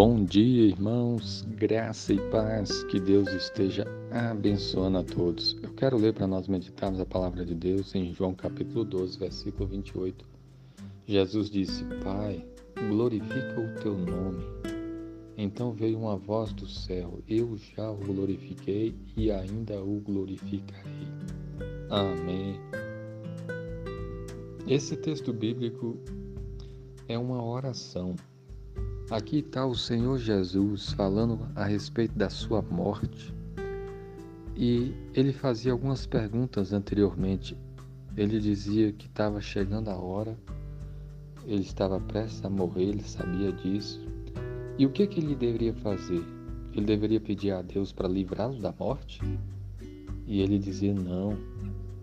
Bom dia, irmãos, graça e paz, que Deus esteja abençoando a todos. Eu quero ler para nós meditarmos a palavra de Deus em João capítulo 12, versículo 28. Jesus disse: Pai, glorifica o teu nome. Então veio uma voz do céu: Eu já o glorifiquei e ainda o glorificarei. Amém. Esse texto bíblico é uma oração Aqui está o Senhor Jesus falando a respeito da sua morte. E ele fazia algumas perguntas anteriormente. Ele dizia que estava chegando a hora, ele estava prestes a morrer, ele sabia disso. E o que, que ele deveria fazer? Ele deveria pedir a Deus para livrá-lo da morte? E ele dizia não,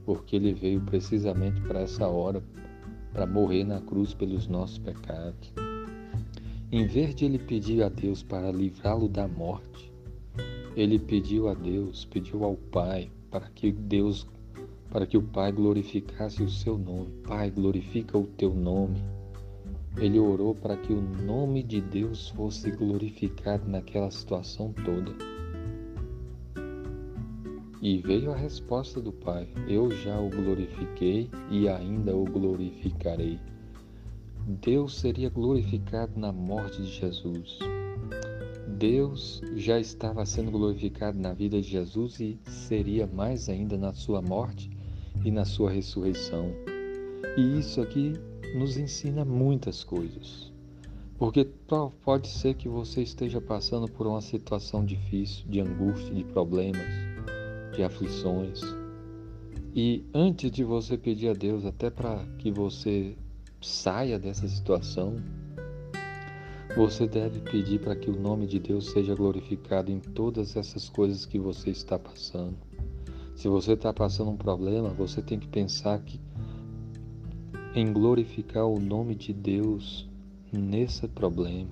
porque ele veio precisamente para essa hora, para morrer na cruz pelos nossos pecados. Em vez de ele pedir a Deus para livrá-lo da morte, ele pediu a Deus, pediu ao Pai para que Deus, para que o Pai glorificasse o seu nome. Pai, glorifica o teu nome. Ele orou para que o nome de Deus fosse glorificado naquela situação toda. E veio a resposta do Pai: Eu já o glorifiquei e ainda o glorificarei. Deus seria glorificado na morte de Jesus. Deus já estava sendo glorificado na vida de Jesus e seria mais ainda na sua morte e na sua ressurreição. E isso aqui nos ensina muitas coisas. Porque pode ser que você esteja passando por uma situação difícil, de angústia, de problemas, de aflições. E antes de você pedir a Deus, até para que você saia dessa situação, você deve pedir para que o nome de Deus seja glorificado em todas essas coisas que você está passando. Se você está passando um problema, você tem que pensar que em glorificar o nome de Deus nesse problema,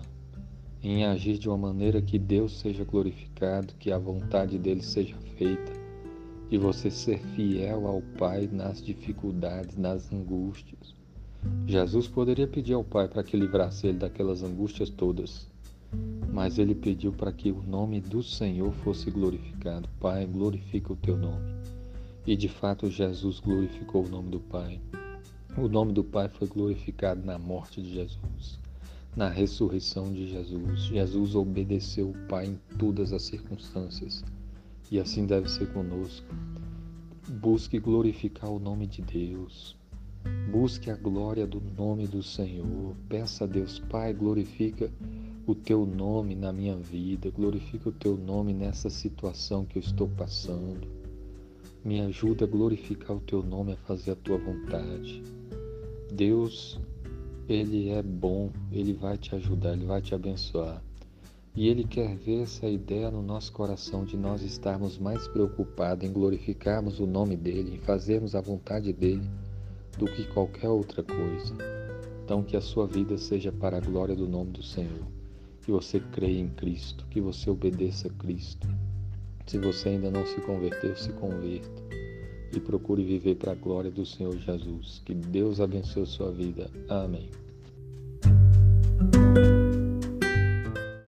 em agir de uma maneira que Deus seja glorificado, que a vontade dele seja feita, e você ser fiel ao Pai nas dificuldades, nas angústias. Jesus poderia pedir ao Pai para que livrasse ele daquelas angústias todas, mas ele pediu para que o nome do Senhor fosse glorificado. Pai, glorifica o teu nome. E de fato Jesus glorificou o nome do Pai. O nome do Pai foi glorificado na morte de Jesus, na ressurreição de Jesus. Jesus obedeceu o Pai em todas as circunstâncias. E assim deve ser conosco. Busque glorificar o nome de Deus. Busque a glória do nome do Senhor. Peça a Deus, Pai, glorifica o teu nome na minha vida, glorifica o teu nome nessa situação que eu estou passando. Me ajuda a glorificar o teu nome, a fazer a tua vontade. Deus, Ele é bom, Ele vai te ajudar, Ele vai te abençoar. E Ele quer ver essa ideia no nosso coração de nós estarmos mais preocupados em glorificarmos o nome dEle, em fazermos a vontade dEle do que qualquer outra coisa. Então, que a sua vida seja para a glória do nome do Senhor. Que você creia em Cristo, que você obedeça a Cristo. Se você ainda não se converteu, se converta e procure viver para a glória do Senhor Jesus. Que Deus abençoe a sua vida. Amém.